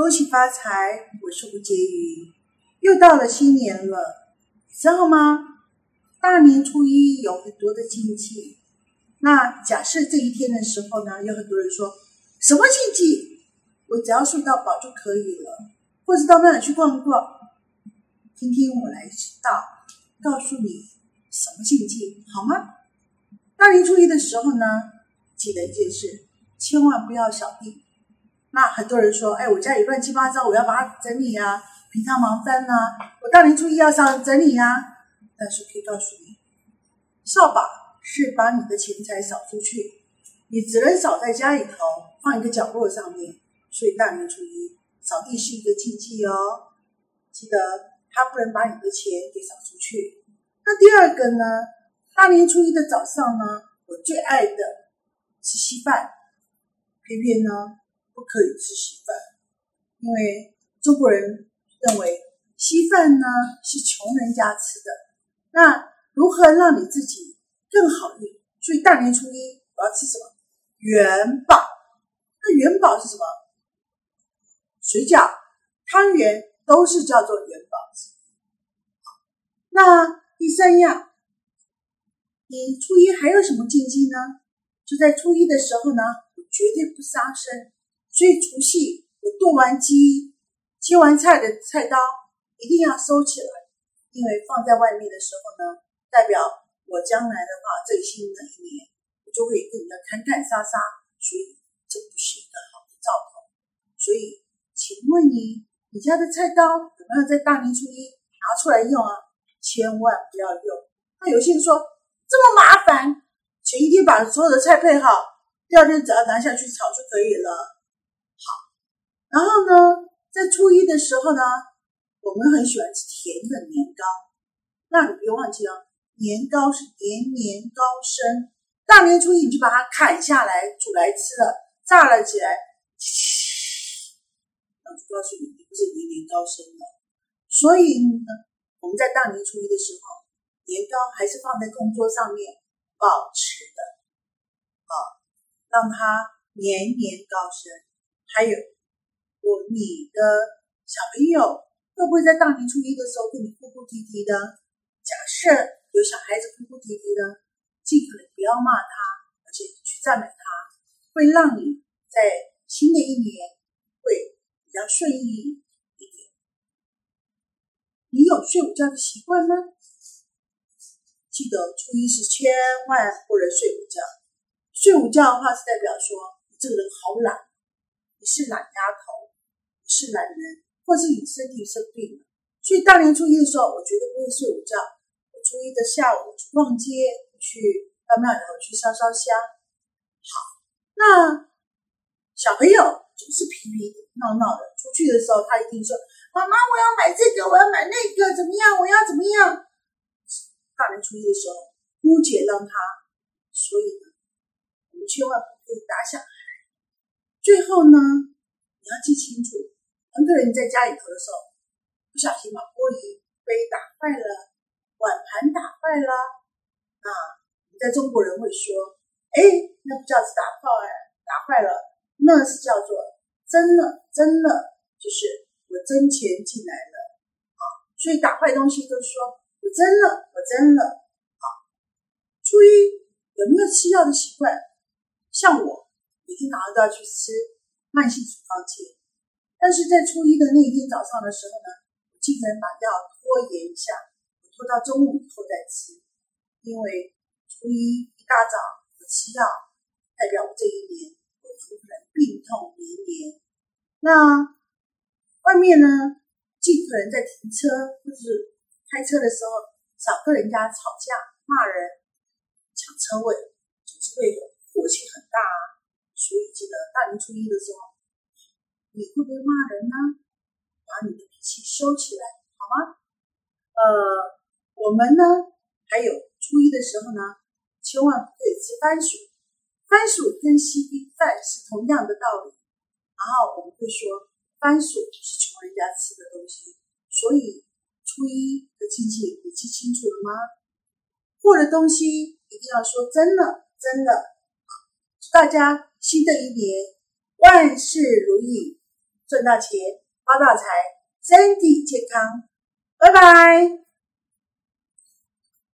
恭喜发财！我是吴婕妤，又到了新年了，你知道吗？大年初一有很多的禁忌。那假设这一天的时候呢，有很多人说什么禁忌？我只要睡到饱就可以了，或者到那里去逛逛。今天我来道，告诉你什么禁忌好吗？大年初一的时候呢，记得一件事，千万不要扫地。那很多人说，哎，我家里乱七八糟，我要把它整理啊，平常忙翻呐，我大年初一要上整理啊。但是可以告诉你，扫把是把你的钱财扫出去，你只能扫在家里头，放一个角落上面。所以大年初一扫地是一个禁忌哦，记得它不能把你的钱给扫出去。那第二个呢？大年初一的早上呢，我最爱的是稀饭，偏偏呢不可以吃稀饭，因为中国人认为稀饭呢是穷人家吃的。那如何让你自己更好运？所以大年初一我要吃什么？元宝。那元宝是什么？水饺、汤圆都是叫做元宝。那第三样，你初一还有什么禁忌呢？就在初一的时候呢，绝对不杀生。所以除夕我剁完鸡、切完菜的菜刀一定要收起来。因为放在外面的时候呢，代表我将来的话，这新的一年我就会跟人家砍砍杀杀，所以这不是一个好的兆头。所以，请问你，你家的菜刀有没有在大年初一拿出来用啊？千万不要用。那有些人说这么麻烦，前一天把所有的菜配好，第二天只要拿下去炒就可以了。然后呢，在初一的时候呢。我们很喜欢吃甜的年糕，那你别忘记了，年糕是年年高升。大年初一你就把它砍下来煮来吃了，炸了起来，那就告诉你，你不是年年高升了。所以呢，我们在大年初一的时候，年糕还是放在供桌上面保持的，啊，让它年年高升。还有，我你的小朋友。会不会在大年初一的时候跟你哭哭啼啼的？假设有小孩子哭哭啼啼的，尽可能不要骂他，而且去赞美他，会让你在新的一年会比较顺意一点。你有睡午觉的习惯吗？记得初一是千万不能睡午觉。睡午觉的话是代表说你这个人好懒，你是懒丫头，是懒人。或是你身体生病了，所以大年初一的时候，我绝对不会睡午觉。我初一的下午去逛街，去到庙里头去烧烧香。好，那小朋友总是皮皮闹闹的，出去的时候他一定说：“妈妈，我要买这个，我要买那个，怎么样？我要怎么样？”大年初一的时候，姑且让他。所以呢，我们千万不可以打小孩。最后呢，你要记清楚。很多人在家里头的时候，不小心把玻璃杯打坏了，碗盘打坏了啊！你在中国人会说：“哎，那不叫是打坏，打坏了，那是叫做真了，真了，就是我真钱进来了啊！”所以打坏东西都说我真了，我真了啊！初一有没有吃药的习惯？像我每天早上都要去吃慢性处方签。但是在初一的那一天早上的时候呢，我尽可能把药拖延一下，我拖到中午以后再吃，因为初一一大早我吃药，代表我这一年我可能病痛连连。那外面呢，尽可能在停车或是开车的时候少跟人家吵架、骂人、抢车位，总是会火气很大啊。所以记得大年初一的时候。你会不会骂人呢？把你的脾气收起来，好吗？呃，我们呢，还有初一的时候呢，千万不可以吃番薯。番薯跟稀饭是同样的道理。然后我们会说，番薯是穷人家吃的东西。所以初一的禁忌你记清楚了吗？过的东西一定要说真的，真的。祝大家新的一年万事如意。赚大钱、发大财、身体健康。拜拜。